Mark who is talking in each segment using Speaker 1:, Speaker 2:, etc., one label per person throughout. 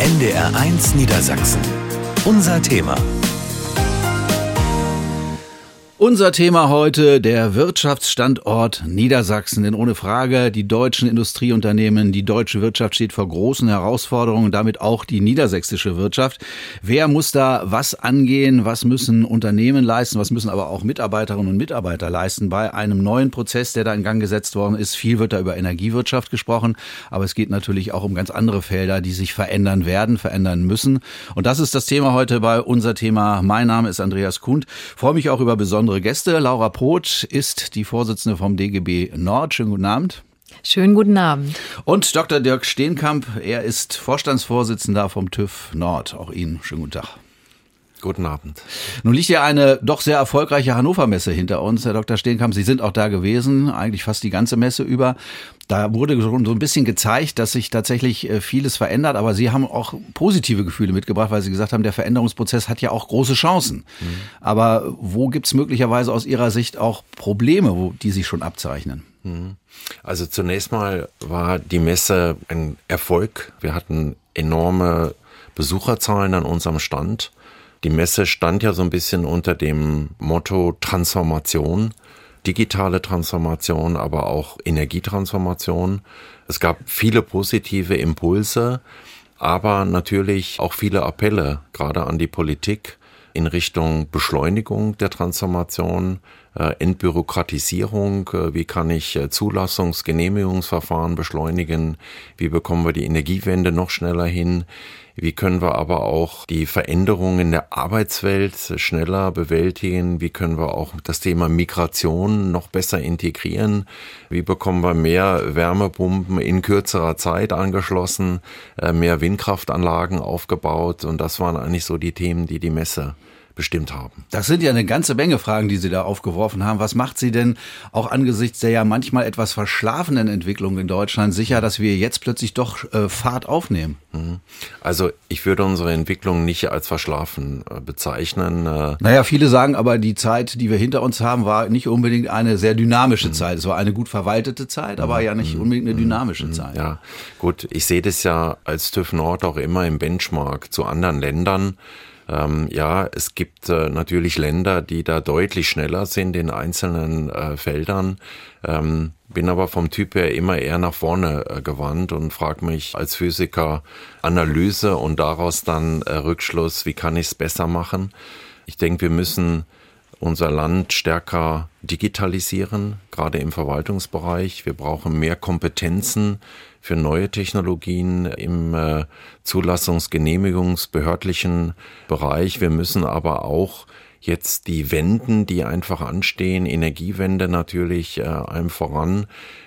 Speaker 1: NDR1 Niedersachsen. Unser Thema.
Speaker 2: Unser Thema heute der Wirtschaftsstandort Niedersachsen. Denn ohne Frage, die deutschen Industrieunternehmen, die deutsche Wirtschaft steht vor großen Herausforderungen, damit auch die niedersächsische Wirtschaft. Wer muss da was angehen? Was müssen Unternehmen leisten? Was müssen aber auch Mitarbeiterinnen und Mitarbeiter leisten bei einem neuen Prozess, der da in Gang gesetzt worden ist? Viel wird da über Energiewirtschaft gesprochen, aber es geht natürlich auch um ganz andere Felder, die sich verändern werden, verändern müssen. Und das ist das Thema heute bei unser Thema. Mein Name ist Andreas Kuhn. freue mich auch über besondere unsere Gäste. Laura Poth ist die Vorsitzende vom DGB Nord. Schönen guten Abend.
Speaker 3: Schönen guten Abend.
Speaker 2: Und Dr. Dirk Steenkamp, er ist Vorstandsvorsitzender vom TÜV Nord. Auch Ihnen schönen guten Tag.
Speaker 4: Guten Abend.
Speaker 2: Nun liegt ja eine doch sehr erfolgreiche Hannover-Messe hinter uns, Herr Dr. Steenkamp. Sie sind auch da gewesen, eigentlich fast die ganze Messe über. Da wurde so ein bisschen gezeigt, dass sich tatsächlich äh, vieles verändert, aber Sie haben auch positive Gefühle mitgebracht, weil Sie gesagt haben, der Veränderungsprozess hat ja auch große Chancen. Mhm. Aber wo gibt es möglicherweise aus Ihrer Sicht auch Probleme, wo die sich schon abzeichnen? Mhm.
Speaker 4: Also zunächst mal war die Messe ein Erfolg. Wir hatten enorme Besucherzahlen an unserem Stand. Die Messe stand ja so ein bisschen unter dem Motto Transformation, digitale Transformation, aber auch Energietransformation. Es gab viele positive Impulse, aber natürlich auch viele Appelle, gerade an die Politik in Richtung Beschleunigung der Transformation, äh, Entbürokratisierung, äh, wie kann ich äh, Zulassungs-, Genehmigungsverfahren beschleunigen, wie bekommen wir die Energiewende noch schneller hin, wie können wir aber auch die Veränderungen in der Arbeitswelt schneller bewältigen? Wie können wir auch das Thema Migration noch besser integrieren? Wie bekommen wir mehr Wärmepumpen in kürzerer Zeit angeschlossen, mehr Windkraftanlagen aufgebaut? Und das waren eigentlich so die Themen, die die Messe bestimmt haben.
Speaker 2: Das sind ja eine ganze Menge Fragen, die Sie da aufgeworfen haben. Was macht Sie denn auch angesichts der ja manchmal etwas verschlafenen Entwicklung in Deutschland sicher, dass wir jetzt plötzlich doch äh, Fahrt aufnehmen? Mhm.
Speaker 4: Also ich würde unsere Entwicklung nicht als verschlafen äh, bezeichnen.
Speaker 2: Äh. Naja, viele sagen aber, die Zeit, die wir hinter uns haben, war nicht unbedingt eine sehr dynamische mhm. Zeit. Es war eine gut verwaltete Zeit, aber mhm. ja nicht unbedingt eine mhm. dynamische mhm. Zeit.
Speaker 4: Ja, gut. Ich sehe das ja als TÜV Nord auch immer im Benchmark zu anderen Ländern. Ähm, ja, es gibt äh, natürlich Länder, die da deutlich schneller sind in einzelnen äh, Feldern. Ähm, bin aber vom Typ her immer eher nach vorne äh, gewandt und frage mich als Physiker Analyse und daraus dann äh, Rückschluss, wie kann ich es besser machen. Ich denke, wir müssen unser Land stärker digitalisieren, gerade im Verwaltungsbereich. Wir brauchen mehr Kompetenzen für neue Technologien im äh, Zulassungsgenehmigungsbehördlichen Bereich. Wir müssen aber auch jetzt die Wenden, die einfach anstehen, Energiewende natürlich äh, einem voran,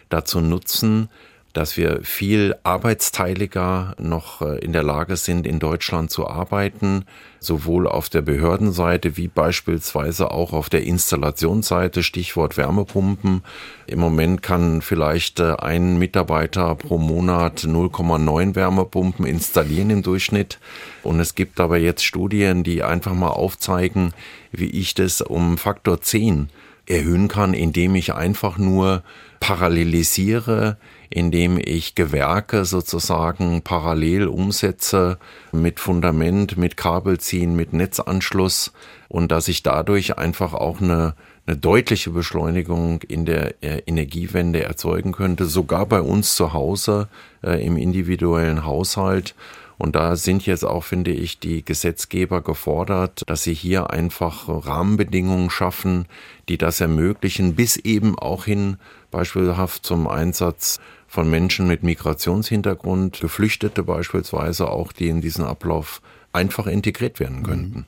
Speaker 4: dazu nutzen, dass wir viel arbeitsteiliger noch äh, in der Lage sind, in Deutschland zu arbeiten, sowohl auf der Behördenseite wie beispielsweise auch auf der Installationsseite, Stichwort Wärmepumpen. Im Moment kann vielleicht äh, ein Mitarbeiter pro Monat 0,9 Wärmepumpen installieren im Durchschnitt. Und es gibt aber jetzt Studien, die einfach mal aufzeigen, wie ich das um Faktor 10 erhöhen kann, indem ich einfach nur parallelisiere, indem ich Gewerke sozusagen parallel umsetze mit Fundament, mit Kabelziehen, mit Netzanschluss und dass ich dadurch einfach auch eine, eine deutliche Beschleunigung in der äh, Energiewende erzeugen könnte, sogar bei uns zu Hause äh, im individuellen Haushalt. Und da sind jetzt auch, finde ich, die Gesetzgeber gefordert, dass sie hier einfach Rahmenbedingungen schaffen, die das ermöglichen, bis eben auch hin beispielhaft zum Einsatz von Menschen mit Migrationshintergrund, Geflüchtete beispielsweise auch, die in diesen Ablauf einfach integriert werden könnten.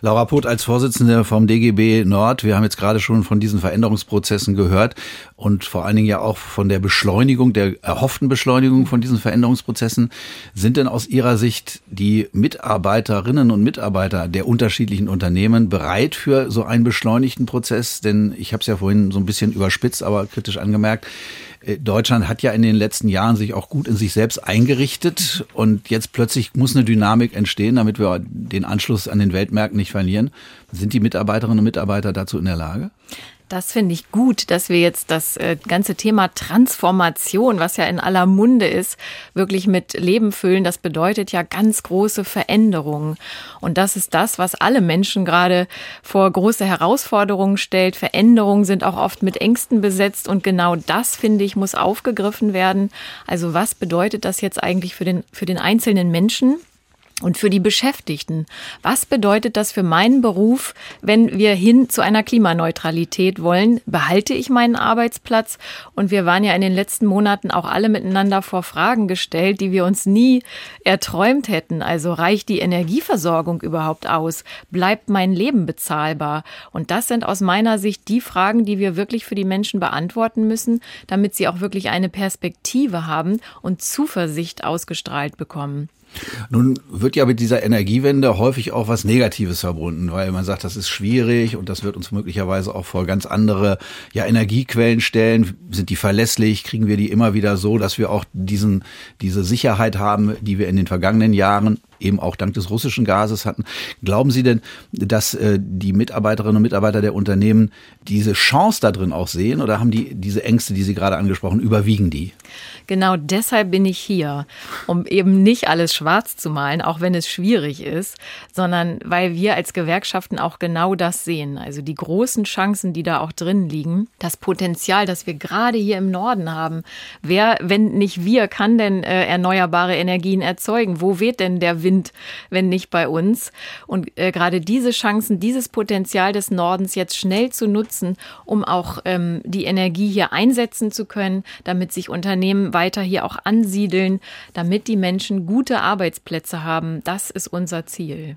Speaker 2: Laura Poth als Vorsitzende vom DGB Nord, wir haben jetzt gerade schon von diesen Veränderungsprozessen gehört und vor allen Dingen ja auch von der Beschleunigung, der erhofften Beschleunigung von diesen Veränderungsprozessen. Sind denn aus Ihrer Sicht die Mitarbeiterinnen und Mitarbeiter der unterschiedlichen Unternehmen bereit für so einen beschleunigten Prozess? Denn ich habe es ja vorhin so ein bisschen überspitzt, aber kritisch angemerkt. Äh, Deutschland hat ja in den letzten Jahren sich auch gut in sich selbst eingerichtet und jetzt plötzlich muss eine Dynamik entstehen, damit wir den Anschluss an den Weltmärkten nicht verlieren. Sind die Mitarbeiterinnen und Mitarbeiter dazu in der Lage?
Speaker 3: Das finde ich gut, dass wir jetzt das äh, ganze Thema Transformation, was ja in aller Munde ist, wirklich mit Leben füllen. Das bedeutet ja ganz große Veränderungen. Und das ist das, was alle Menschen gerade vor große Herausforderungen stellt. Veränderungen sind auch oft mit Ängsten besetzt. Und genau das, finde ich, muss aufgegriffen werden. Also was bedeutet das jetzt eigentlich für den, für den einzelnen Menschen? Und für die Beschäftigten, was bedeutet das für meinen Beruf, wenn wir hin zu einer Klimaneutralität wollen? Behalte ich meinen Arbeitsplatz? Und wir waren ja in den letzten Monaten auch alle miteinander vor Fragen gestellt, die wir uns nie erträumt hätten. Also reicht die Energieversorgung überhaupt aus? Bleibt mein Leben bezahlbar? Und das sind aus meiner Sicht die Fragen, die wir wirklich für die Menschen beantworten müssen, damit sie auch wirklich eine Perspektive haben und Zuversicht ausgestrahlt bekommen.
Speaker 2: Nun wird ja mit dieser Energiewende häufig auch was Negatives verbunden, weil man sagt, das ist schwierig und das wird uns möglicherweise auch vor ganz andere ja, Energiequellen stellen. Sind die verlässlich? Kriegen wir die immer wieder so, dass wir auch diesen, diese Sicherheit haben, die wir in den vergangenen Jahren eben auch dank des russischen Gases hatten. Glauben Sie denn, dass äh, die Mitarbeiterinnen und Mitarbeiter der Unternehmen diese Chance da drin auch sehen oder haben die diese Ängste, die Sie gerade angesprochen, überwiegen die?
Speaker 3: Genau deshalb bin ich hier, um eben nicht alles schwarz zu malen, auch wenn es schwierig ist, sondern weil wir als Gewerkschaften auch genau das sehen. Also die großen Chancen, die da auch drin liegen, das Potenzial, das wir gerade hier im Norden haben. Wer, wenn nicht wir, kann denn äh, erneuerbare Energien erzeugen? Wo weht denn der Wind, wenn nicht bei uns? Und äh, gerade diese Chancen, dieses Potenzial des Nordens jetzt schnell zu nutzen, um auch ähm, die Energie hier einsetzen zu können, damit sich Unternehmen weiter hier auch ansiedeln, damit die Menschen gute Arbeitsplätze haben. Das ist unser Ziel.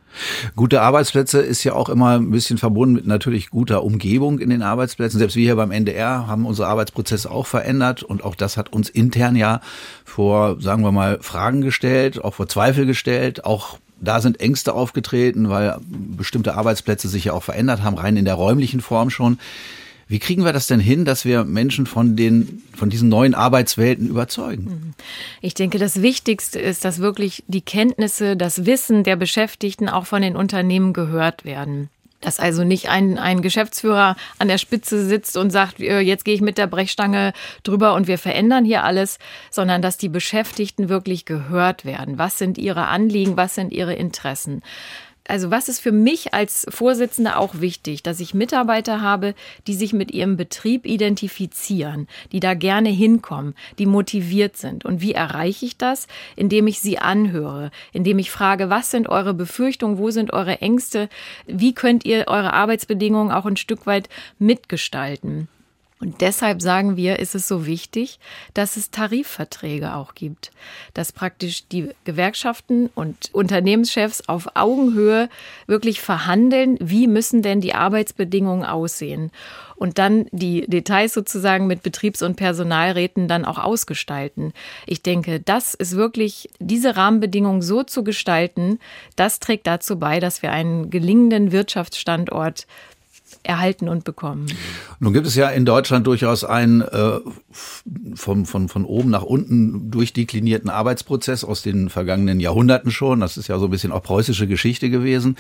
Speaker 2: Gute Arbeitsplätze ist ja auch immer ein bisschen verbunden mit natürlich guter Umgebung in den Arbeitsplätzen. Selbst wir hier beim NDR haben unsere Arbeitsprozesse auch verändert und auch das hat uns intern ja vor, sagen wir mal, Fragen gestellt, auch vor Zweifel gestellt, auch da sind Ängste aufgetreten, weil bestimmte Arbeitsplätze sich ja auch verändert haben, rein in der räumlichen Form schon. Wie kriegen wir das denn hin, dass wir Menschen von den, von diesen neuen Arbeitswelten überzeugen? Mhm.
Speaker 3: Ich denke, das Wichtigste ist, dass wirklich die Kenntnisse, das Wissen der Beschäftigten auch von den Unternehmen gehört werden. Dass also nicht ein, ein Geschäftsführer an der Spitze sitzt und sagt, äh, jetzt gehe ich mit der Brechstange drüber und wir verändern hier alles, sondern dass die Beschäftigten wirklich gehört werden. Was sind ihre Anliegen, was sind ihre Interessen? Also was ist für mich als Vorsitzende auch wichtig, dass ich Mitarbeiter habe, die sich mit ihrem Betrieb identifizieren, die da gerne hinkommen, die motiviert sind. Und wie erreiche ich das? Indem ich sie anhöre, indem ich frage, was sind eure Befürchtungen, wo sind eure Ängste, wie könnt ihr eure Arbeitsbedingungen auch ein Stück weit mitgestalten. Und deshalb sagen wir, ist es so wichtig, dass es Tarifverträge auch gibt, dass praktisch die Gewerkschaften und Unternehmenschefs auf Augenhöhe wirklich verhandeln, wie müssen denn die Arbeitsbedingungen aussehen und dann die Details sozusagen mit Betriebs- und Personalräten dann auch ausgestalten. Ich denke, das ist wirklich, diese Rahmenbedingungen so zu gestalten, das trägt dazu bei, dass wir einen gelingenden Wirtschaftsstandort erhalten und bekommen.
Speaker 2: Nun gibt es ja in Deutschland durchaus einen äh, von, von, von oben nach unten durchdeklinierten Arbeitsprozess aus den vergangenen Jahrhunderten schon. Das ist ja so ein bisschen auch preußische Geschichte gewesen.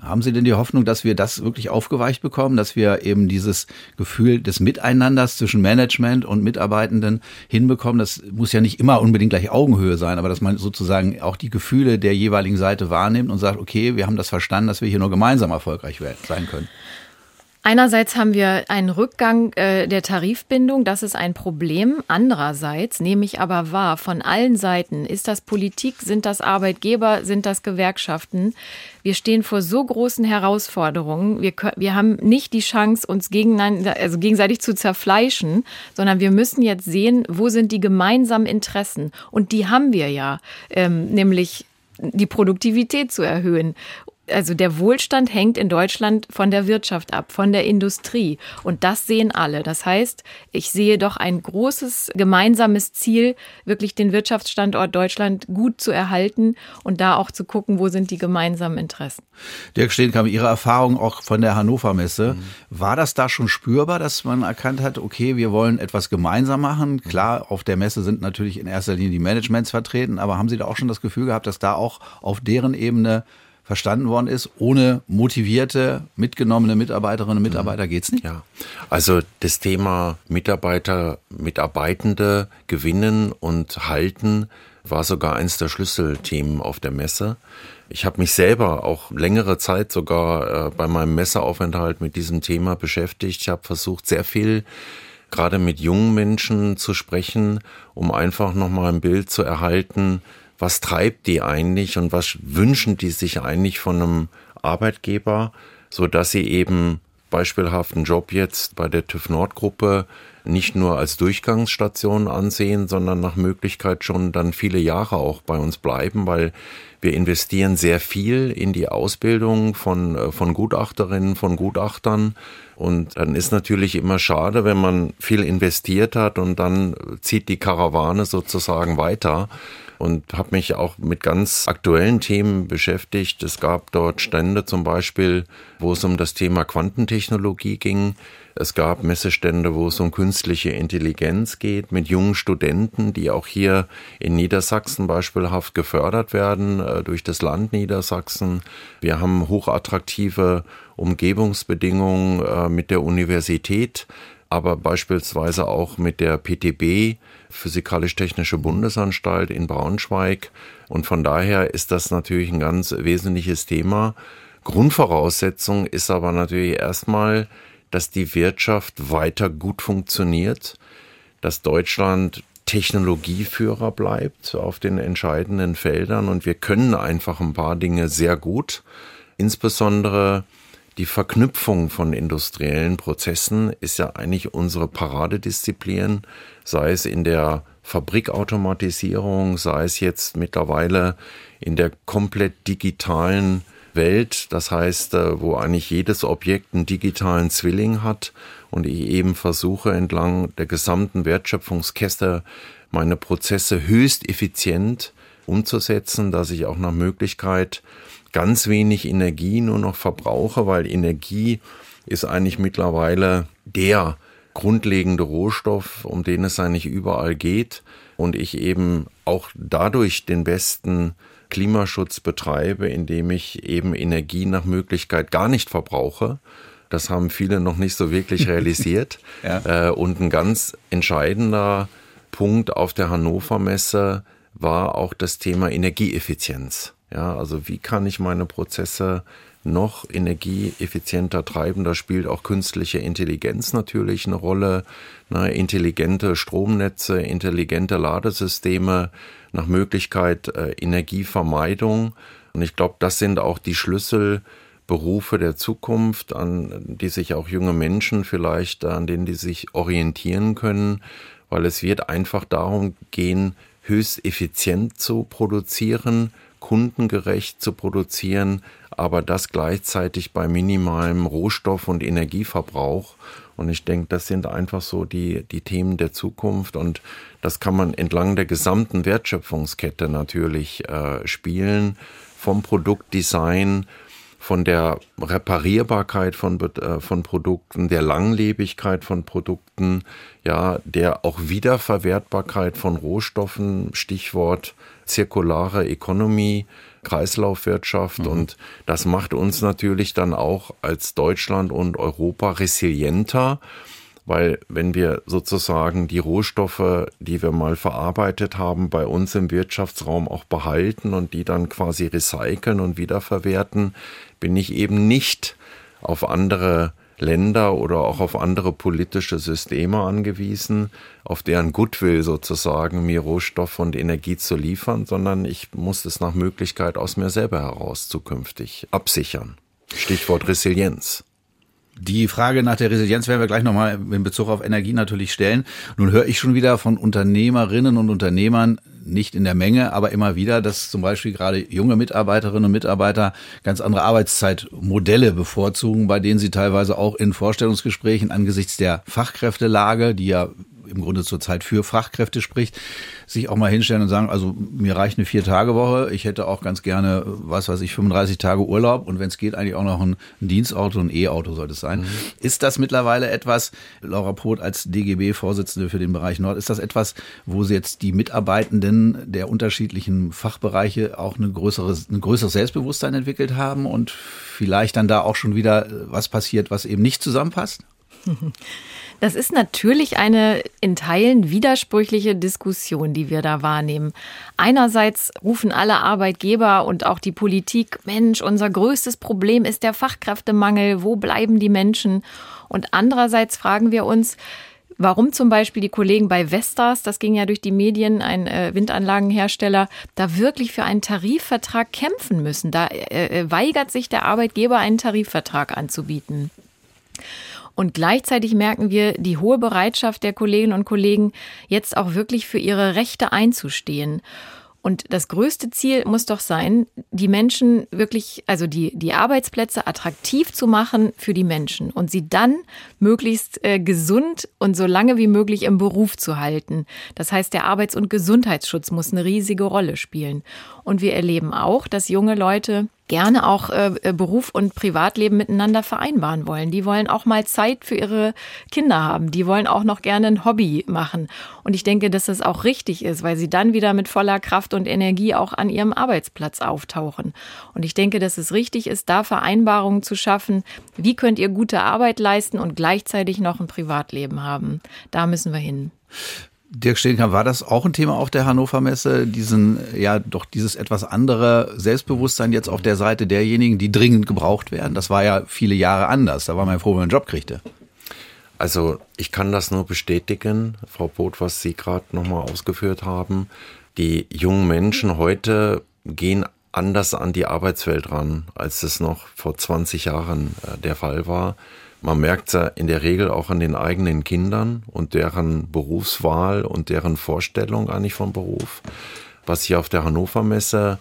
Speaker 2: Haben Sie denn die Hoffnung, dass wir das wirklich aufgeweicht bekommen, dass wir eben dieses Gefühl des Miteinanders zwischen Management und Mitarbeitenden hinbekommen? Das muss ja nicht immer unbedingt gleich Augenhöhe sein, aber dass man sozusagen auch die Gefühle der jeweiligen Seite wahrnimmt und sagt, okay, wir haben das verstanden, dass wir hier nur gemeinsam erfolgreich sein können.
Speaker 3: Einerseits haben wir einen Rückgang äh, der Tarifbindung, das ist ein Problem. Andererseits nehme ich aber wahr, von allen Seiten, ist das Politik, sind das Arbeitgeber, sind das Gewerkschaften, wir stehen vor so großen Herausforderungen. Wir, wir haben nicht die Chance, uns gegeneinander, also gegenseitig zu zerfleischen, sondern wir müssen jetzt sehen, wo sind die gemeinsamen Interessen. Und die haben wir ja, ähm, nämlich die Produktivität zu erhöhen also der Wohlstand hängt in Deutschland von der Wirtschaft ab, von der Industrie. Und das sehen alle. Das heißt, ich sehe doch ein großes gemeinsames Ziel, wirklich den Wirtschaftsstandort Deutschland gut zu erhalten und da auch zu gucken, wo sind die gemeinsamen Interessen.
Speaker 2: Dirk Steenkamp, Ihre Erfahrung auch von der Hannover Messe, mhm. war das da schon spürbar, dass man erkannt hat, okay, wir wollen etwas gemeinsam machen? Klar, auf der Messe sind natürlich in erster Linie die Managements vertreten, aber haben Sie da auch schon das Gefühl gehabt, dass da auch auf deren Ebene verstanden worden ist. Ohne motivierte, mitgenommene Mitarbeiterinnen und Mitarbeiter mhm. geht's nicht.
Speaker 4: Ja, also das Thema Mitarbeiter, Mitarbeitende gewinnen und halten war sogar eins der Schlüsselthemen auf der Messe. Ich habe mich selber auch längere Zeit sogar äh, bei meinem Messeaufenthalt mit diesem Thema beschäftigt. Ich habe versucht, sehr viel gerade mit jungen Menschen zu sprechen, um einfach nochmal ein Bild zu erhalten, was treibt die eigentlich und was wünschen die sich eigentlich von einem Arbeitgeber, so dass sie eben beispielhaft einen Job jetzt bei der TÜV Nord Gruppe nicht nur als Durchgangsstation ansehen, sondern nach Möglichkeit schon dann viele Jahre auch bei uns bleiben, weil wir investieren sehr viel in die Ausbildung von, äh, von Gutachterinnen, von Gutachtern. Und dann ist natürlich immer schade, wenn man viel investiert hat und dann zieht die Karawane sozusagen weiter und habe mich auch mit ganz aktuellen Themen beschäftigt. Es gab dort Stände zum Beispiel, wo es um das Thema Quantentechnologie ging. Es gab Messestände, wo es um künstliche Intelligenz geht, mit jungen Studenten, die auch hier in Niedersachsen beispielhaft gefördert werden äh, durch das Land Niedersachsen. Wir haben hochattraktive Umgebungsbedingungen äh, mit der Universität aber beispielsweise auch mit der PTB, Physikalisch-Technische Bundesanstalt in Braunschweig. Und von daher ist das natürlich ein ganz wesentliches Thema. Grundvoraussetzung ist aber natürlich erstmal, dass die Wirtschaft weiter gut funktioniert, dass Deutschland Technologieführer bleibt auf den entscheidenden Feldern und wir können einfach ein paar Dinge sehr gut. Insbesondere die Verknüpfung von industriellen Prozessen ist ja eigentlich unsere Paradedisziplin, sei es in der Fabrikautomatisierung, sei es jetzt mittlerweile in der komplett digitalen Welt, das heißt, äh, wo eigentlich jedes Objekt einen digitalen Zwilling hat und ich eben versuche entlang der gesamten Wertschöpfungskette meine Prozesse höchst effizient umzusetzen, dass ich auch nach Möglichkeit ganz wenig Energie nur noch verbrauche, weil Energie ist eigentlich mittlerweile der grundlegende Rohstoff, um den es eigentlich überall geht und ich eben auch dadurch den besten Klimaschutz betreibe, indem ich eben Energie nach Möglichkeit gar nicht verbrauche. Das haben viele noch nicht so wirklich realisiert. ja. Äh, und ein ganz entscheidender Punkt auf der Hannover Messe war auch das Thema Energieeffizienz. Ja, also wie kann ich meine Prozesse noch energieeffizienter treiben? Da spielt auch künstliche Intelligenz natürlich eine Rolle. Ne? Intelligente Stromnetze, intelligente Ladesysteme, nach Möglichkeit äh, Energievermeidung. Und ich glaube, das sind auch die Schlüsselberufe der Zukunft, an die sich auch junge Menschen vielleicht, an denen die sich orientieren können, weil es wird einfach darum gehen, höchst effizient zu produzieren, kundengerecht zu produzieren, aber das gleichzeitig bei minimalem Rohstoff- und Energieverbrauch. Und ich denke, das sind einfach so die, die Themen der Zukunft und das kann man entlang der gesamten Wertschöpfungskette natürlich äh, spielen, vom Produktdesign, von der Reparierbarkeit von, äh, von Produkten, der Langlebigkeit von Produkten, ja, der auch Wiederverwertbarkeit von Rohstoffen, Stichwort zirkulare Economy, Kreislaufwirtschaft. Mhm. Und das macht uns natürlich dann auch als Deutschland und Europa resilienter weil wenn wir sozusagen die Rohstoffe, die wir mal verarbeitet haben, bei uns im Wirtschaftsraum auch behalten und die dann quasi recyceln und wiederverwerten, bin ich eben nicht auf andere Länder oder auch auf andere politische Systeme angewiesen, auf deren Goodwill sozusagen mir Rohstoff und Energie zu liefern, sondern ich muss es nach Möglichkeit aus mir selber heraus zukünftig absichern. Stichwort Resilienz.
Speaker 2: Die Frage nach der Resilienz werden wir gleich nochmal in Bezug auf Energie natürlich stellen. Nun höre ich schon wieder von Unternehmerinnen und Unternehmern, nicht in der Menge, aber immer wieder, dass zum Beispiel gerade junge Mitarbeiterinnen und Mitarbeiter ganz andere Arbeitszeitmodelle bevorzugen, bei denen sie teilweise auch in Vorstellungsgesprächen angesichts der Fachkräftelage, die ja im Grunde zurzeit für Fachkräfte spricht, sich auch mal hinstellen und sagen, also mir reicht eine Vier-Tage-Woche, ich hätte auch ganz gerne, was weiß ich, 35 Tage Urlaub und wenn es geht, eigentlich auch noch ein, ein Dienstauto, ein E-Auto sollte es sein. Mhm. Ist das mittlerweile etwas, Laura Poth als DGB-Vorsitzende für den Bereich Nord, ist das etwas, wo Sie jetzt die Mitarbeitenden der unterschiedlichen Fachbereiche auch eine größere, ein größeres Selbstbewusstsein entwickelt haben und vielleicht dann da auch schon wieder was passiert, was eben nicht zusammenpasst?
Speaker 3: Das ist natürlich eine in Teilen widersprüchliche Diskussion, die wir da wahrnehmen. Einerseits rufen alle Arbeitgeber und auch die Politik, Mensch, unser größtes Problem ist der Fachkräftemangel, wo bleiben die Menschen? Und andererseits fragen wir uns, warum zum Beispiel die Kollegen bei Vestas, das ging ja durch die Medien, ein äh, Windanlagenhersteller, da wirklich für einen Tarifvertrag kämpfen müssen. Da äh, äh weigert sich der Arbeitgeber, einen Tarifvertrag anzubieten. Und gleichzeitig merken wir die hohe Bereitschaft der Kolleginnen und Kollegen, jetzt auch wirklich für ihre Rechte einzustehen. Und das größte Ziel muss doch sein, die Menschen wirklich, also die, die Arbeitsplätze attraktiv zu machen für die Menschen und sie dann möglichst äh, gesund und so lange wie möglich im Beruf zu halten. Das heißt, der Arbeits- und Gesundheitsschutz muss eine riesige Rolle spielen. Und wir erleben auch, dass junge Leute gerne auch äh, äh, Beruf und Privatleben miteinander vereinbaren wollen. Die wollen auch mal Zeit für ihre Kinder haben. Die wollen auch noch gerne ein Hobby machen. Und ich denke, dass das auch richtig ist, weil sie dann wieder mit voller Kraft und Energie auch an ihrem Arbeitsplatz auftauchen. Und ich denke, dass es richtig ist, da Vereinbarungen zu schaffen. Wie könnt ihr gute Arbeit leisten und gleichzeitig noch ein Privatleben haben? Da müssen wir hin.
Speaker 2: Dirk Steenkamp, war das auch ein Thema auf der Hannover Messe, diesen, ja, doch dieses etwas andere Selbstbewusstsein jetzt auf der Seite derjenigen, die dringend gebraucht werden? Das war ja viele Jahre anders. Da war man froh, wenn man einen Job kriegte.
Speaker 4: Also, ich kann das nur bestätigen, Frau Both, was Sie gerade nochmal ausgeführt haben. Die jungen Menschen heute gehen anders an die Arbeitswelt ran, als es noch vor 20 Jahren äh, der Fall war. Man merkt es ja in der Regel auch an den eigenen Kindern und deren Berufswahl und deren Vorstellung eigentlich vom Beruf. Was ich auf der Hannover Messe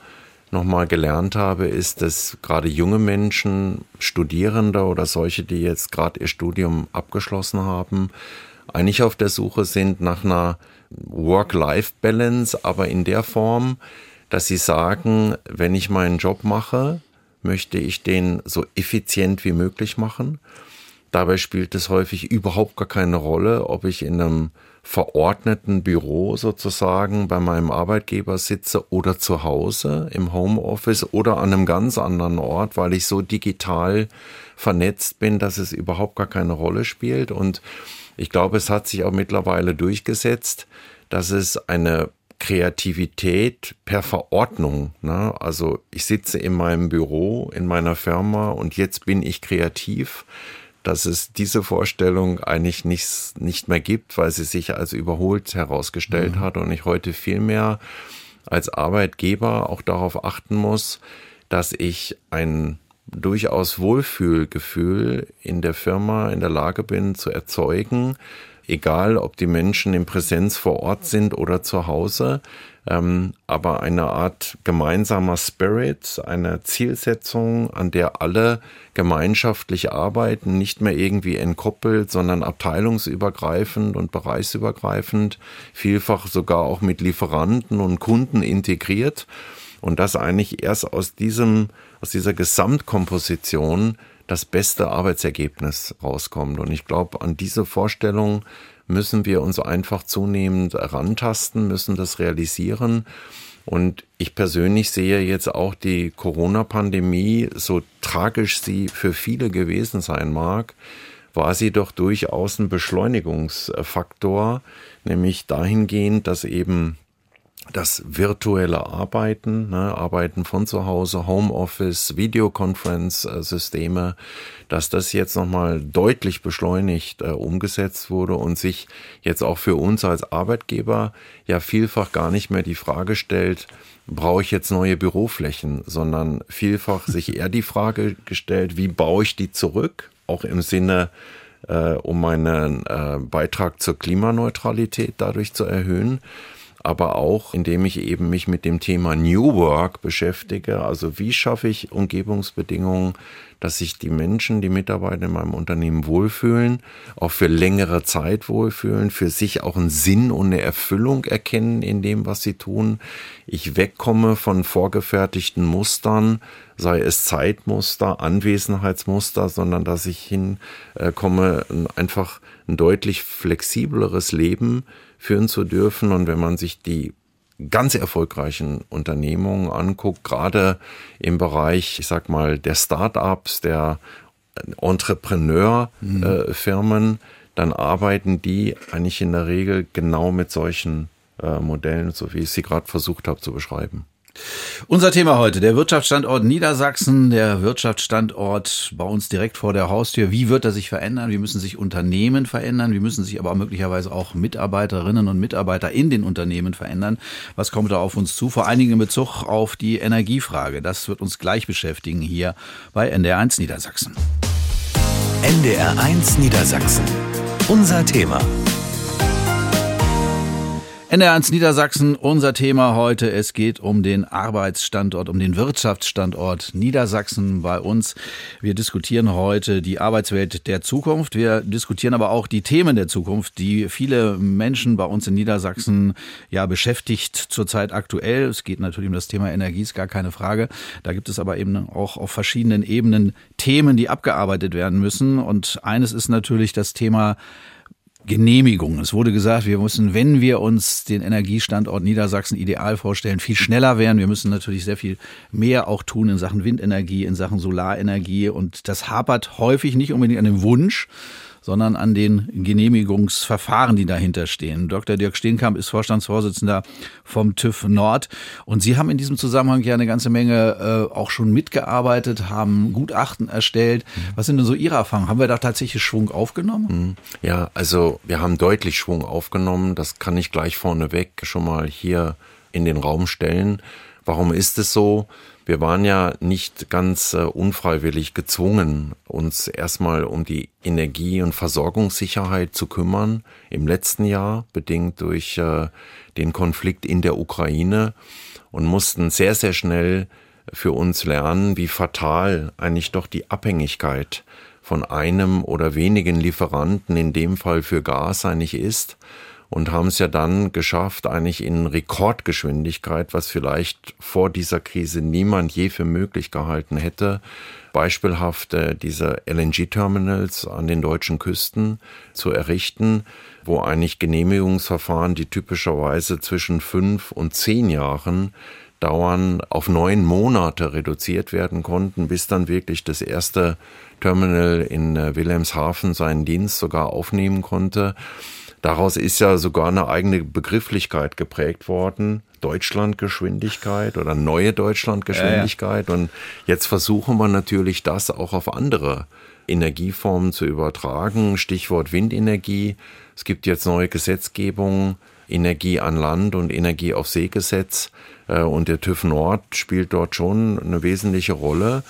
Speaker 4: nochmal gelernt habe, ist, dass gerade junge Menschen, Studierende oder solche, die jetzt gerade ihr Studium abgeschlossen haben, eigentlich auf der Suche sind nach einer Work-Life-Balance, aber in der Form, dass sie sagen, wenn ich meinen Job mache, möchte ich den so effizient wie möglich machen Dabei spielt es häufig überhaupt gar keine Rolle, ob ich in einem verordneten Büro sozusagen bei meinem Arbeitgeber sitze oder zu Hause im Homeoffice oder an einem ganz anderen Ort, weil ich so digital vernetzt bin, dass es überhaupt gar keine Rolle spielt. Und ich glaube, es hat sich auch mittlerweile durchgesetzt, dass es eine Kreativität per Verordnung. Ne? Also ich sitze in meinem Büro, in meiner Firma und jetzt bin ich kreativ dass es diese Vorstellung eigentlich nicht, nicht mehr gibt, weil sie sich als überholt herausgestellt mhm. hat und ich heute viel mehr als Arbeitgeber auch darauf achten muss, dass ich ein durchaus Wohlfühlgefühl in der Firma in der Lage bin zu erzeugen, egal ob die Menschen in Präsenz vor Ort sind oder zu Hause, ähm, aber eine Art gemeinsamer Spirit, eine Zielsetzung, an der alle gemeinschaftlich arbeiten, nicht mehr irgendwie entkoppelt, sondern abteilungsübergreifend und bereichsübergreifend, vielfach sogar auch mit Lieferanten und Kunden integriert und das eigentlich erst aus diesem, aus dieser Gesamtkomposition das beste Arbeitsergebnis rauskommt. Und ich glaube, an diese Vorstellung müssen wir uns einfach zunehmend rantasten, müssen das realisieren. Und ich persönlich sehe jetzt auch die Corona-Pandemie, so tragisch sie für viele gewesen sein mag, war sie doch durchaus ein Beschleunigungsfaktor, nämlich dahingehend, dass eben das virtuelle Arbeiten, ne, Arbeiten von zu Hause, Homeoffice, Videoconference-Systeme, dass das jetzt nochmal deutlich beschleunigt äh, umgesetzt wurde und sich jetzt auch für uns als Arbeitgeber ja vielfach gar nicht mehr die Frage stellt, brauche ich jetzt neue Büroflächen, sondern vielfach sich eher die Frage gestellt, wie baue ich die zurück, auch im Sinne äh, um meinen äh, Beitrag zur Klimaneutralität dadurch zu erhöhen aber auch indem ich eben mich mit dem Thema New Work beschäftige. Also wie schaffe ich Umgebungsbedingungen, dass sich die Menschen, die Mitarbeiter in meinem Unternehmen wohlfühlen, auch für längere Zeit wohlfühlen, für sich auch einen Sinn und eine Erfüllung erkennen in dem, was sie tun. Ich wegkomme von vorgefertigten Mustern, sei es Zeitmuster, Anwesenheitsmuster, sondern dass ich hinkomme, einfach ein deutlich flexibleres Leben führen zu dürfen. Und wenn man sich die ganz erfolgreichen Unternehmungen anguckt, gerade im Bereich, ich sag mal, der Start-ups, der Entrepreneur-Firmen, mhm. dann arbeiten die eigentlich in der Regel genau mit solchen äh, Modellen, so wie ich sie gerade versucht habe zu beschreiben.
Speaker 2: Unser Thema heute, der Wirtschaftsstandort Niedersachsen, der Wirtschaftsstandort bei uns direkt vor der Haustür. Wie wird er sich verändern? Wie müssen sich Unternehmen verändern? Wie müssen sich aber möglicherweise auch Mitarbeiterinnen und Mitarbeiter in den Unternehmen verändern? Was kommt da auf uns zu? Vor allen Dingen in Bezug auf die Energiefrage. Das wird uns gleich beschäftigen hier bei NDR1 Niedersachsen.
Speaker 1: NDR1 Niedersachsen. Unser Thema.
Speaker 2: NR1 Niedersachsen, unser Thema heute. Es geht um den Arbeitsstandort, um den Wirtschaftsstandort Niedersachsen bei uns. Wir diskutieren heute die Arbeitswelt der Zukunft. Wir diskutieren aber auch die Themen der Zukunft, die viele Menschen bei uns in Niedersachsen ja beschäftigt zurzeit aktuell. Es geht natürlich um das Thema Energie, ist gar keine Frage. Da gibt es aber eben auch auf verschiedenen Ebenen Themen, die abgearbeitet werden müssen. Und eines ist natürlich das Thema Genehmigung. Es wurde gesagt, wir müssen, wenn wir uns den Energiestandort Niedersachsen ideal vorstellen, viel schneller werden. Wir müssen natürlich sehr viel mehr auch tun in Sachen Windenergie, in Sachen Solarenergie. Und das hapert häufig nicht unbedingt an dem Wunsch, sondern an den Genehmigungsverfahren, die dahinter stehen. Dr. Dirk Steenkamp ist Vorstandsvorsitzender vom TÜV Nord und Sie haben in diesem Zusammenhang ja eine ganze Menge äh, auch schon mitgearbeitet, haben Gutachten erstellt. Was sind denn so Ihre Erfahrungen? Haben wir da tatsächlich Schwung aufgenommen?
Speaker 4: Hm. Ja, also wir haben deutlich Schwung aufgenommen. Das kann ich gleich vorneweg schon mal hier in den Raum stellen. Warum ist es so? Wir waren ja nicht ganz äh, unfreiwillig gezwungen, uns erstmal um die Energie- und Versorgungssicherheit zu kümmern. Im letzten Jahr, bedingt durch äh, den Konflikt in der Ukraine und mussten sehr, sehr schnell für uns lernen, wie fatal eigentlich doch die Abhängigkeit von einem oder wenigen Lieferanten, in dem Fall für Gas, eigentlich ist und haben es ja dann geschafft, eigentlich in Rekordgeschwindigkeit, was vielleicht vor dieser Krise niemand je für möglich gehalten hätte, beispielhaft diese LNG-Terminals an den deutschen Küsten zu errichten, wo eigentlich Genehmigungsverfahren, die typischerweise zwischen fünf und zehn Jahren dauern, auf neun Monate reduziert werden konnten, bis dann wirklich das erste Terminal in äh, Wilhelmshaven seinen Dienst sogar aufnehmen konnte. Daraus ist ja sogar eine eigene Begrifflichkeit geprägt worden. Deutschlandgeschwindigkeit oder neue Deutschlandgeschwindigkeit. Ja, ja. Und jetzt versuchen wir natürlich das auch auf andere Energieformen zu übertragen. Stichwort Windenergie. Es gibt jetzt neue Gesetzgebungen, Energie an Land und Energie auf Seegesetz. Äh, und der TÜV Nord spielt dort schon eine wesentliche Rolle,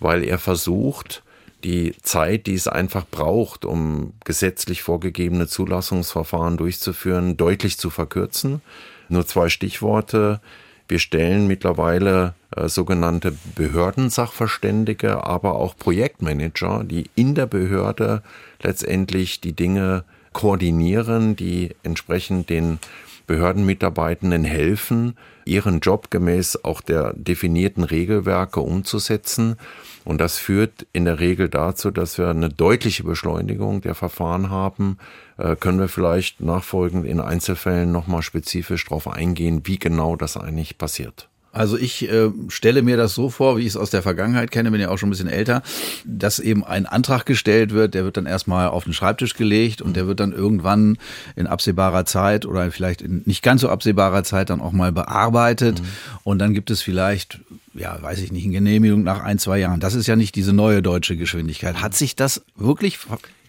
Speaker 4: weil er versucht, die Zeit, die es einfach braucht, um gesetzlich vorgegebene Zulassungsverfahren durchzuführen, deutlich zu verkürzen. Nur zwei Stichworte. Wir stellen mittlerweile äh, sogenannte Behördensachverständige, aber auch Projektmanager, die in der Behörde letztendlich die Dinge koordinieren, die entsprechend den Behördenmitarbeitenden helfen, ihren Job gemäß auch der definierten Regelwerke umzusetzen. Und das führt in der Regel dazu, dass wir eine deutliche Beschleunigung der Verfahren haben. Äh, können wir vielleicht nachfolgend in Einzelfällen nochmal spezifisch darauf eingehen, wie genau das eigentlich passiert?
Speaker 2: Also ich äh, stelle mir das so vor, wie ich es aus der Vergangenheit kenne, bin ja auch schon ein bisschen älter, dass eben ein Antrag gestellt wird, der wird dann erstmal auf den Schreibtisch gelegt und der wird dann irgendwann in absehbarer Zeit oder vielleicht in nicht ganz so absehbarer Zeit dann auch mal bearbeitet mhm. und dann gibt es vielleicht ja, weiß ich nicht, eine Genehmigung nach ein, zwei Jahren. Das ist ja nicht diese neue deutsche Geschwindigkeit. Hat sich das wirklich,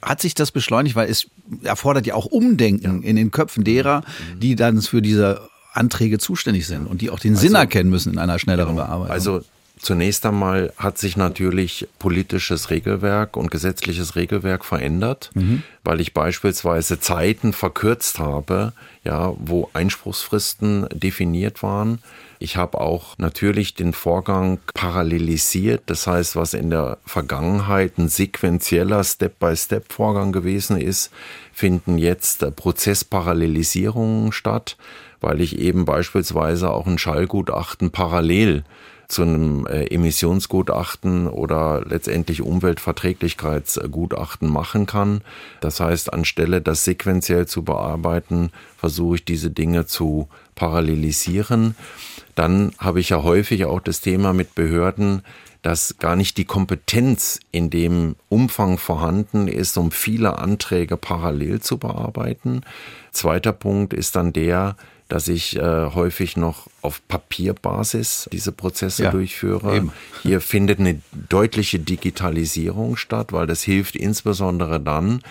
Speaker 2: hat sich das beschleunigt? Weil es erfordert ja auch Umdenken in den Köpfen derer, mhm. die dann für diese Anträge zuständig sind und die auch den also, Sinn erkennen müssen in einer schnelleren genau. Bearbeitung.
Speaker 4: Also Zunächst einmal hat sich natürlich politisches Regelwerk und gesetzliches Regelwerk verändert, mhm. weil ich beispielsweise Zeiten verkürzt habe, ja, wo Einspruchsfristen definiert waren. Ich habe auch natürlich den Vorgang parallelisiert, das heißt, was in der Vergangenheit ein sequenzieller Step-by-Step-Vorgang gewesen ist, finden jetzt Prozessparallelisierungen statt, weil ich eben beispielsweise auch ein Schallgutachten parallel zu einem äh, Emissionsgutachten oder letztendlich Umweltverträglichkeitsgutachten machen kann. Das heißt, anstelle das sequenziell zu bearbeiten, versuche ich diese Dinge zu parallelisieren. Dann habe ich ja häufig auch das Thema mit Behörden, dass gar nicht die Kompetenz in dem Umfang vorhanden ist, um viele Anträge parallel zu bearbeiten. Zweiter Punkt ist dann der, dass ich äh, häufig noch auf Papierbasis diese Prozesse ja, durchführe. Eben. Hier findet eine deutliche Digitalisierung statt, weil das hilft insbesondere dann,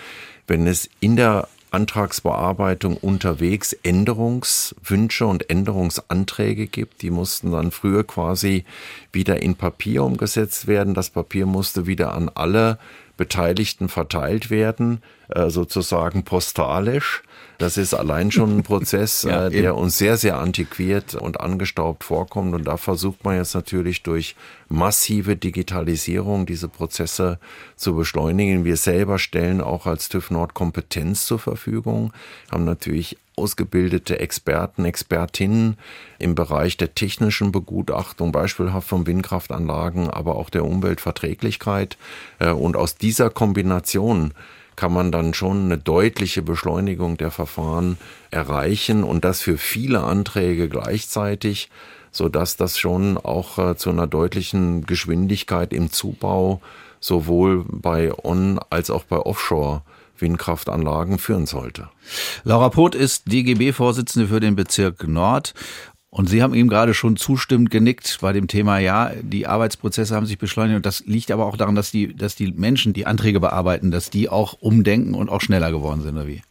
Speaker 4: wenn es in der Antragsbearbeitung unterwegs Änderungswünsche und Änderungsanträge gibt. Die mussten dann früher quasi wieder in Papier umgesetzt werden. Das Papier musste wieder an alle Beteiligten verteilt werden, äh, sozusagen postalisch. Das ist allein schon ein Prozess, ja, äh, der uns sehr, sehr antiquiert und angestaubt vorkommt. Und da versucht man jetzt natürlich durch massive Digitalisierung diese Prozesse zu beschleunigen. Wir selber stellen auch als TÜV Nord Kompetenz zur Verfügung, haben natürlich ausgebildete Experten, Expertinnen im Bereich der technischen Begutachtung, beispielhaft von Windkraftanlagen, aber auch der Umweltverträglichkeit. Äh, und aus dieser Kombination kann man dann schon eine deutliche Beschleunigung der Verfahren erreichen und das für viele Anträge gleichzeitig, so dass das schon auch äh, zu einer deutlichen Geschwindigkeit im Zubau sowohl bei On- als auch bei Offshore Windkraftanlagen führen sollte.
Speaker 2: Laura Poth ist DGB-Vorsitzende für den Bezirk Nord und Sie haben ihm gerade schon zustimmend genickt bei dem Thema, ja, die Arbeitsprozesse haben sich beschleunigt und das liegt aber auch daran, dass die, dass die Menschen, die Anträge bearbeiten, dass die auch umdenken und auch schneller geworden sind, oder wie?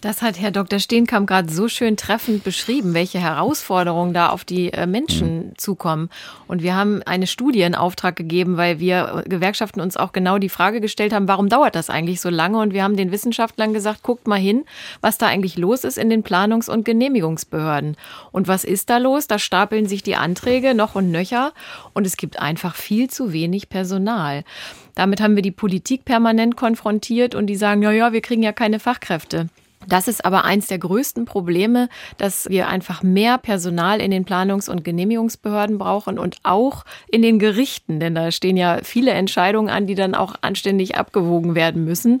Speaker 3: Das hat Herr Dr. Steenkamp gerade so schön treffend beschrieben, welche Herausforderungen da auf die äh, Menschen mhm. zukommen. Und wir haben eine Studie in Auftrag gegeben, weil wir äh, Gewerkschaften uns auch genau die Frage gestellt haben, warum dauert das eigentlich so lange? Und wir haben den Wissenschaftlern gesagt, guckt mal hin, was da eigentlich los ist in den Planungs- und Genehmigungsbehörden. Und was ist da los? Da stapeln sich die Anträge noch und nöcher und es gibt einfach viel zu wenig Personal. Damit haben wir die Politik permanent konfrontiert und die sagen, ja, ja, wir kriegen ja keine Fachkräfte. Das ist aber eins der größten Probleme, dass wir einfach mehr Personal in den Planungs- und Genehmigungsbehörden brauchen und auch in den Gerichten, denn da stehen ja viele Entscheidungen an, die dann auch anständig abgewogen werden müssen.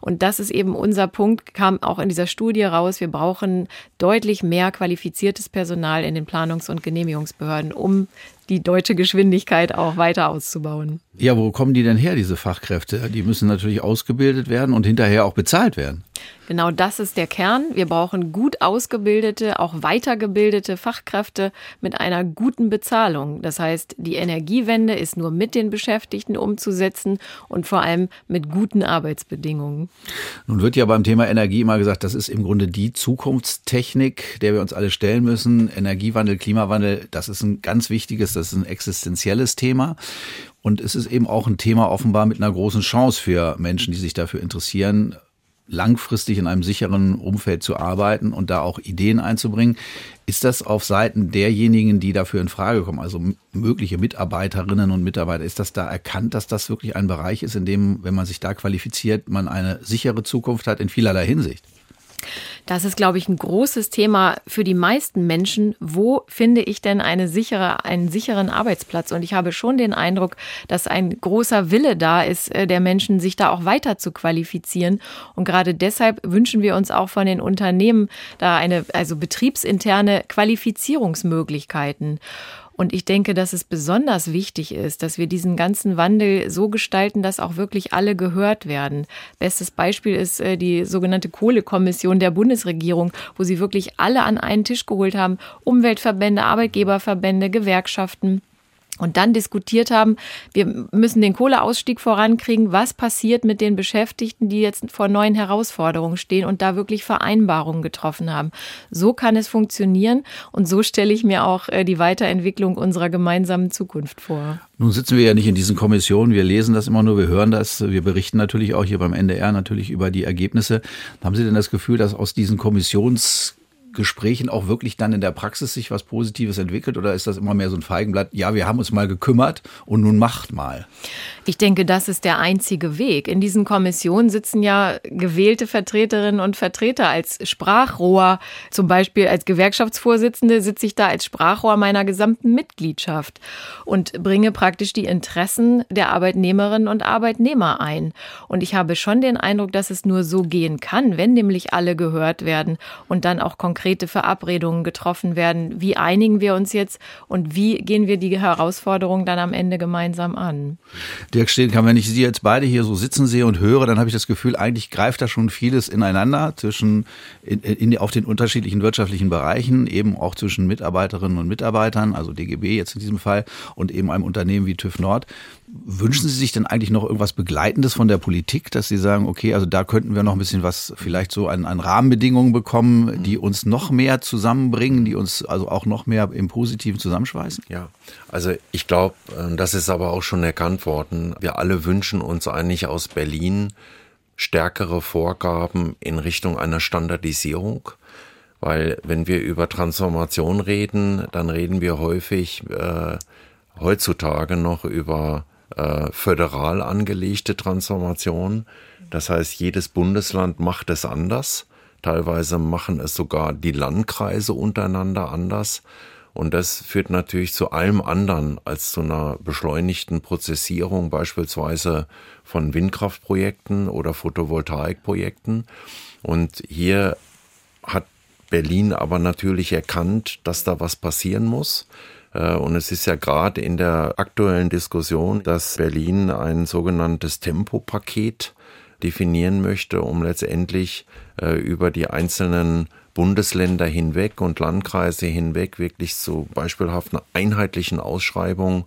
Speaker 3: Und das ist eben unser Punkt, kam auch in dieser Studie raus. Wir brauchen deutlich mehr qualifiziertes Personal in den Planungs- und Genehmigungsbehörden, um die deutsche Geschwindigkeit auch weiter auszubauen.
Speaker 2: Ja, wo kommen die denn her, diese Fachkräfte? Die müssen natürlich ausgebildet werden und hinterher auch bezahlt werden.
Speaker 3: Genau das ist der Kern. Wir brauchen gut ausgebildete, auch weitergebildete Fachkräfte mit einer guten Bezahlung. Das heißt, die Energiewende ist nur mit den Beschäftigten umzusetzen und vor allem mit guten Arbeitsbedingungen.
Speaker 2: Nun wird ja beim Thema Energie immer gesagt, das ist im Grunde die Zukunftstechnik, der wir uns alle stellen müssen. Energiewandel, Klimawandel, das ist ein ganz wichtiges, das ist ein existenzielles Thema. Und es ist eben auch ein Thema offenbar mit einer großen Chance für Menschen, die sich dafür interessieren, langfristig in einem sicheren Umfeld zu arbeiten und da auch Ideen einzubringen. Ist das auf Seiten derjenigen, die dafür in Frage kommen, also mögliche Mitarbeiterinnen und Mitarbeiter, ist das da erkannt, dass das wirklich ein Bereich ist, in dem, wenn man sich da qualifiziert, man eine sichere Zukunft hat in vielerlei Hinsicht?
Speaker 3: Das ist, glaube ich, ein großes Thema für die meisten Menschen. Wo finde ich denn eine sichere, einen sicheren Arbeitsplatz? Und ich habe schon den Eindruck, dass ein großer Wille da ist, äh, der Menschen, sich da auch weiter zu qualifizieren. Und gerade deshalb wünschen wir uns auch von den Unternehmen da eine, also betriebsinterne Qualifizierungsmöglichkeiten. Und ich denke, dass es besonders wichtig ist, dass wir diesen ganzen Wandel so gestalten, dass auch wirklich alle gehört werden. Bestes Beispiel ist äh, die sogenannte Kohlekommission der Bundesregierung, wo sie wirklich alle an einen Tisch geholt haben. Umweltverbände, Arbeitgeberverbände, Gewerkschaften und dann diskutiert haben, wir müssen den Kohleausstieg vorankriegen. Was passiert mit den Beschäftigten, die jetzt vor neuen Herausforderungen stehen und da wirklich Vereinbarungen getroffen haben? So kann es funktionieren und so stelle ich mir auch äh, die Weiterentwicklung unserer gemeinsamen Zukunft vor.
Speaker 2: Nun sitzen wir ja nicht in diesen Kommissionen, wir lesen das immer nur, wir hören das, wir berichten natürlich auch hier beim NDR natürlich über die Ergebnisse. Haben Sie denn das Gefühl, dass aus diesen Kommissions Gesprächen auch wirklich dann in der Praxis sich was Positives entwickelt oder ist das immer mehr so ein Feigenblatt? Ja, wir haben uns mal gekümmert und nun macht mal.
Speaker 3: Ich denke, das ist der einzige Weg. In diesen Kommissionen sitzen ja gewählte Vertreterinnen und Vertreter als Sprachrohr. Zum Beispiel als Gewerkschaftsvorsitzende sitze ich da als Sprachrohr meiner gesamten Mitgliedschaft und bringe praktisch die Interessen der Arbeitnehmerinnen und Arbeitnehmer ein. Und ich habe schon den Eindruck, dass es nur so gehen kann, wenn nämlich alle gehört werden und dann auch konkrete Verabredungen getroffen werden. Wie einigen wir uns jetzt und wie gehen wir die Herausforderungen dann am Ende gemeinsam an?
Speaker 2: Dirk Steenkamp, wenn ich Sie jetzt beide hier so sitzen sehe und höre, dann habe ich das Gefühl, eigentlich greift da schon vieles ineinander zwischen in, in, auf den unterschiedlichen wirtschaftlichen Bereichen, eben auch zwischen Mitarbeiterinnen und Mitarbeitern, also DGB jetzt in diesem Fall, und eben einem Unternehmen wie TÜV Nord. Wünschen Sie sich denn eigentlich noch irgendwas Begleitendes von der Politik, dass Sie sagen, okay, also da könnten wir noch ein bisschen was, vielleicht so an, an Rahmenbedingungen bekommen, die uns noch mehr zusammenbringen, die uns also auch noch mehr im Positiven zusammenschweißen?
Speaker 4: Ja, also ich glaube, ähm, das ist aber auch schon erkannt worden. Wir alle wünschen uns eigentlich aus Berlin stärkere Vorgaben in Richtung einer Standardisierung. Weil wenn wir über Transformation reden, dann reden wir häufig äh, heutzutage noch über äh, föderal angelegte Transformation. Das heißt, jedes Bundesland macht es anders. Teilweise machen es sogar die Landkreise untereinander anders. Und das führt natürlich zu allem anderen als zu einer beschleunigten Prozessierung beispielsweise von Windkraftprojekten oder Photovoltaikprojekten. Und hier hat Berlin aber natürlich erkannt, dass da was passieren muss. Äh, und es ist ja gerade in der aktuellen Diskussion, dass Berlin ein sogenanntes Tempopaket definieren möchte, um letztendlich äh, über die einzelnen Bundesländer hinweg und Landkreise hinweg wirklich zu beispielhaften einheitlichen Ausschreibungen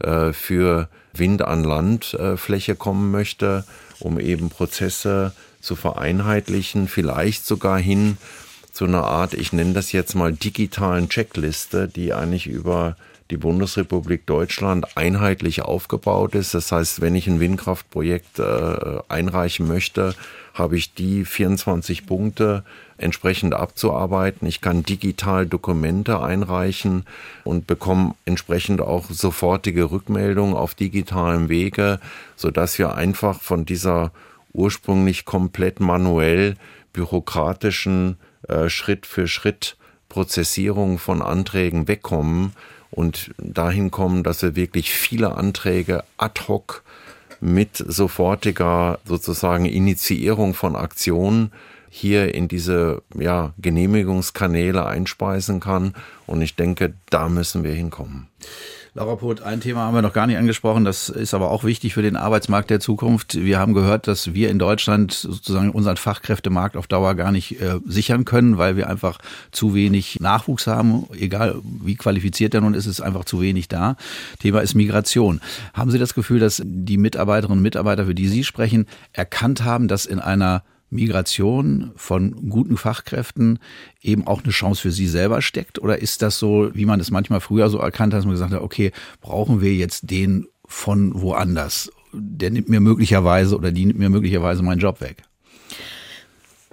Speaker 4: äh, für Wind an Landfläche kommen möchte, um eben Prozesse zu vereinheitlichen, vielleicht sogar hin so eine Art, ich nenne das jetzt mal digitalen Checkliste, die eigentlich über die Bundesrepublik Deutschland einheitlich aufgebaut ist. Das heißt, wenn ich ein Windkraftprojekt äh, einreichen möchte, habe ich die 24 Punkte entsprechend abzuarbeiten. Ich kann digital Dokumente einreichen und bekomme entsprechend auch sofortige Rückmeldungen auf digitalem Wege, sodass wir einfach von dieser ursprünglich komplett manuell bürokratischen äh, Schritt für Schritt Prozessierung von Anträgen wegkommen und dahin kommen, dass wir wirklich viele Anträge ad hoc mit sofortiger sozusagen Initiierung von Aktionen hier in diese ja, Genehmigungskanäle einspeisen kann. Und ich denke, da müssen wir hinkommen.
Speaker 2: Laura Poth, ein Thema haben wir noch gar nicht angesprochen, das ist aber auch wichtig für den Arbeitsmarkt der Zukunft. Wir haben gehört, dass wir in Deutschland sozusagen unseren Fachkräftemarkt auf Dauer gar nicht äh, sichern können, weil wir einfach zu wenig Nachwuchs haben. Egal wie qualifiziert der nun ist, ist einfach zu wenig da. Thema ist Migration. Haben Sie das Gefühl, dass die Mitarbeiterinnen und Mitarbeiter, für die Sie sprechen, erkannt haben, dass in einer Migration von guten Fachkräften eben auch eine Chance für Sie selber steckt? Oder ist das so, wie man es manchmal früher so erkannt hat, dass man gesagt hat, okay, brauchen wir jetzt den von woanders? Der nimmt mir möglicherweise oder die nimmt mir möglicherweise meinen Job weg.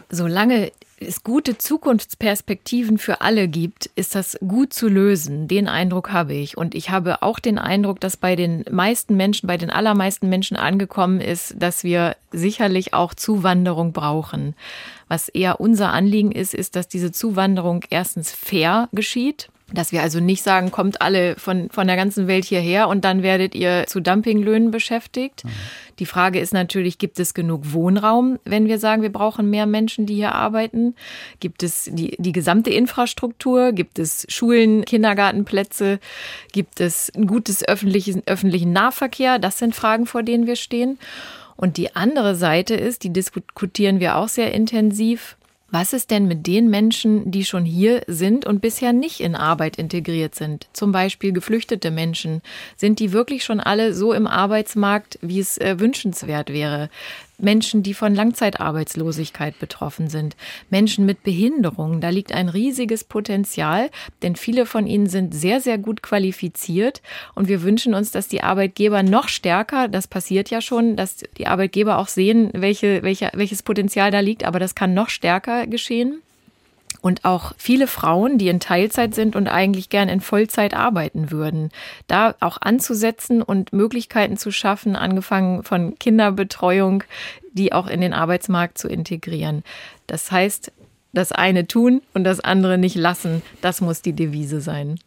Speaker 3: Solange es gute Zukunftsperspektiven für alle gibt, ist das gut zu lösen. Den Eindruck habe ich. Und ich habe auch den Eindruck, dass bei den meisten Menschen, bei den allermeisten Menschen angekommen ist, dass wir sicherlich auch Zuwanderung brauchen. Was eher unser Anliegen ist, ist, dass diese Zuwanderung erstens fair geschieht. Dass wir also nicht sagen, kommt alle von, von der ganzen Welt hierher und dann werdet ihr zu Dumpinglöhnen beschäftigt. Mhm. Die Frage ist natürlich, gibt es genug Wohnraum, wenn wir sagen, wir brauchen mehr Menschen, die hier arbeiten? Gibt es die, die gesamte Infrastruktur? Gibt es Schulen, Kindergartenplätze? Gibt es ein gutes öffentliches, öffentlichen Nahverkehr? Das sind Fragen, vor denen wir stehen. Und die andere Seite ist, die diskutieren wir auch sehr intensiv, Was ist denn mit den Menschen, die schon hier sind und bisher nicht in Arbeit integriert sind? Zum Beispiel geflüchtete Menschen. Sind die wirklich schon alle so im Arbeitsmarkt, wie es äh, wünschenswert wäre? Menschen, die von Langzeitarbeitslosigkeit betroffen sind, Menschen mit Behinderungen. Da liegt ein riesiges Potenzial, denn viele von ihnen sind sehr, sehr gut qualifiziert. Und wir wünschen uns, dass die Arbeitgeber noch stärker, das passiert ja schon, dass die Arbeitgeber auch sehen, welche, welche, welches Potenzial da liegt, aber das kann noch stärker geschehen. Und auch viele Frauen, die in Teilzeit sind und eigentlich gern in Vollzeit arbeiten würden, da auch anzusetzen und Möglichkeiten zu schaffen, angefangen von Kinderbetreuung, die auch in den Arbeitsmarkt zu integrieren. Das heißt, das eine tun und das andere nicht lassen, das muss die Devise sein.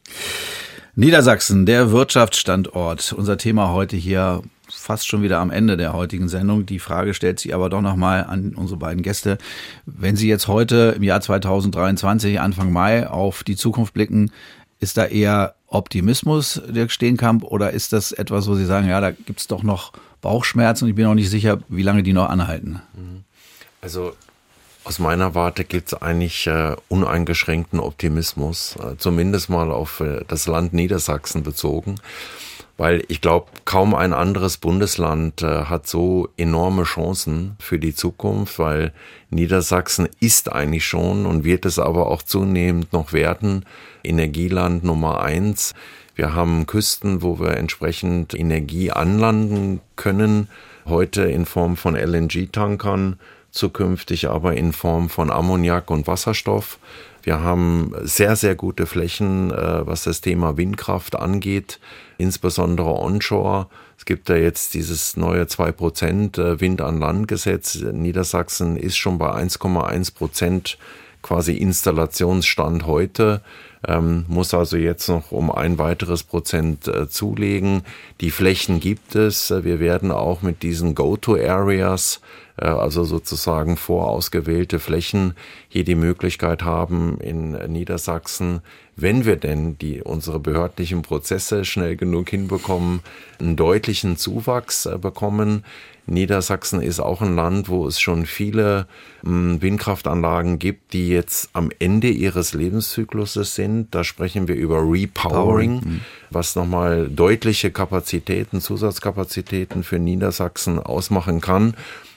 Speaker 2: Niedersachsen, der Wirtschaftsstandort. Unser Thema heute hier fast schon wieder am Ende der heutigen Sendung. Die Frage stellt sich aber doch nochmal an unsere beiden Gäste. Wenn Sie jetzt heute im Jahr 2023, Anfang Mai, auf die Zukunft blicken, ist da eher Optimismus, der Steenkamp, oder ist das etwas, wo Sie sagen, ja, da gibt es doch noch Bauchschmerzen und ich bin auch nicht sicher, wie lange die noch anhalten?
Speaker 4: Also aus meiner Warte gibt es eigentlich äh, uneingeschränkten Optimismus, äh, zumindest mal auf äh, das Land Niedersachsen bezogen weil ich glaube, kaum ein anderes Bundesland äh, hat so enorme Chancen für die Zukunft, weil Niedersachsen ist eigentlich schon und wird es aber auch zunehmend noch werden, Energieland Nummer eins. Wir haben Küsten, wo wir entsprechend Energie anlanden können, heute in Form von LNG-Tankern, zukünftig aber in Form von Ammoniak und Wasserstoff. Wir haben sehr, sehr gute Flächen, äh, was das Thema Windkraft angeht, insbesondere onshore. Es gibt ja jetzt dieses neue 2% äh, Wind an Land Gesetz. Niedersachsen ist schon bei 1,1 Prozent quasi Installationsstand heute, ähm, muss also jetzt noch um ein weiteres Prozent äh, zulegen. Die Flächen gibt es. Wir werden auch mit diesen Go-to-Areas also sozusagen vorausgewählte Flächen hier die Möglichkeit haben in Niedersachsen, wenn wir denn die, unsere behördlichen Prozesse schnell genug hinbekommen, einen deutlichen Zuwachs äh, bekommen. Niedersachsen ist auch ein Land, wo es schon viele hm, Windkraftanlagen gibt, die jetzt am Ende ihres Lebenszykluses sind. Da sprechen wir über Repowering, mhm. was nochmal deutliche Kapazitäten, Zusatzkapazitäten für Niedersachsen ausmachen kann.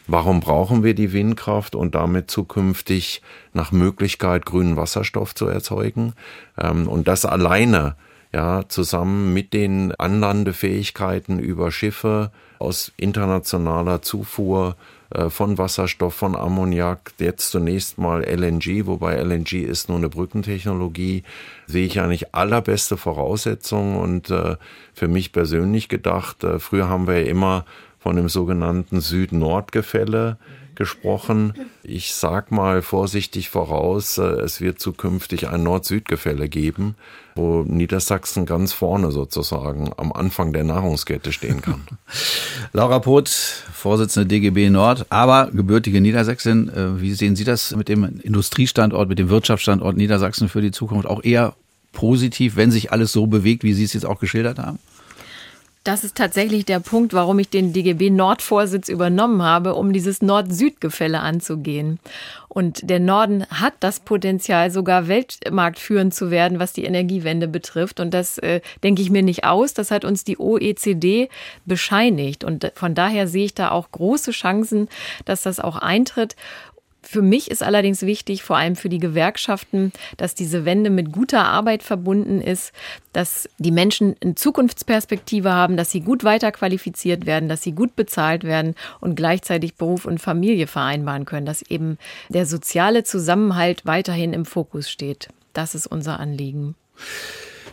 Speaker 4: Warum brauchen wir die Windkraft und damit zukünftig nach Möglichkeit grünen Wasserstoff zu erzeugen? Ähm, und das alleine, ja, zusammen mit den Anlandefähigkeiten über Schiffe aus internationaler Zufuhr äh, von Wasserstoff, von Ammoniak, jetzt zunächst mal LNG, wobei LNG ist nur eine Brückentechnologie, sehe ich eigentlich allerbeste Voraussetzungen und äh, für mich persönlich gedacht, äh, früher haben wir ja immer von dem sogenannten Süd-Nord-Gefälle gesprochen. Ich sag mal vorsichtig voraus, äh, es wird zukünftig ein Nord-Süd-Gefälle geben, wo Niedersachsen ganz vorne sozusagen am Anfang der Nahrungskette stehen kann.
Speaker 2: Laura Poth, Vorsitzende DGB Nord, aber gebürtige Niedersachsen. Äh, wie sehen Sie das mit dem Industriestandort, mit dem Wirtschaftsstandort Niedersachsen für die Zukunft? Auch eher positiv, wenn sich alles so bewegt, wie Sie es jetzt auch geschildert haben?
Speaker 3: Das ist tatsächlich der Punkt, warum ich den DGB Nordvorsitz übernommen habe, um dieses Nord-Süd-Gefälle anzugehen. Und der Norden hat das Potenzial, sogar weltmarktführend zu werden, was die Energiewende betrifft. Und das äh, denke ich mir nicht aus. Das hat uns die OECD bescheinigt. Und von daher sehe ich da auch große Chancen, dass das auch eintritt. Für mich ist allerdings wichtig, vor allem für die Gewerkschaften, dass diese Wende mit guter Arbeit verbunden ist, dass die Menschen eine Zukunftsperspektive haben, dass sie gut weiterqualifiziert werden, dass sie gut bezahlt werden und gleichzeitig Beruf und Familie vereinbaren können, dass eben der soziale Zusammenhalt weiterhin im Fokus steht. Das ist unser Anliegen.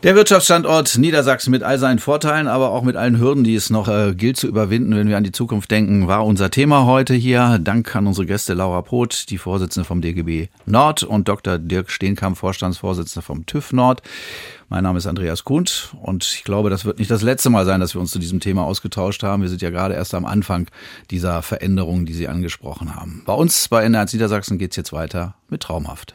Speaker 2: Der Wirtschaftsstandort Niedersachsen mit all seinen Vorteilen, aber auch mit allen Hürden, die es noch äh, gilt zu überwinden, wenn wir an die Zukunft denken, war unser Thema heute hier. Dank an unsere Gäste Laura Poth, die Vorsitzende vom DGB Nord und Dr. Dirk Steenkamp, Vorstandsvorsitzender vom TÜV Nord. Mein Name ist Andreas Kuhnt und ich glaube, das wird nicht das letzte Mal sein, dass wir uns zu diesem Thema ausgetauscht haben. Wir sind ja gerade erst am Anfang dieser Veränderungen, die Sie angesprochen haben. Bei uns bei NR1 Niedersachsen geht's jetzt weiter mit Traumhaft.